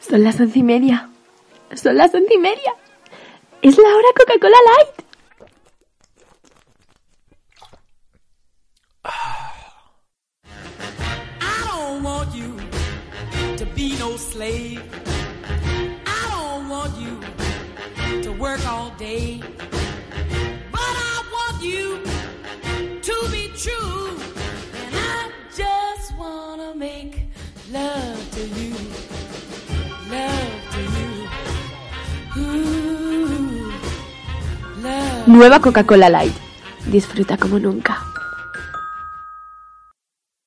Son las once y media. Son las once y media. Es la hora Coca-Cola Light. I don't want you to be no slave. I don't want you to work all day. But I want you to be true. And I just want to make love to you. Nueva Coca-Cola Light. Disfruta como nunca.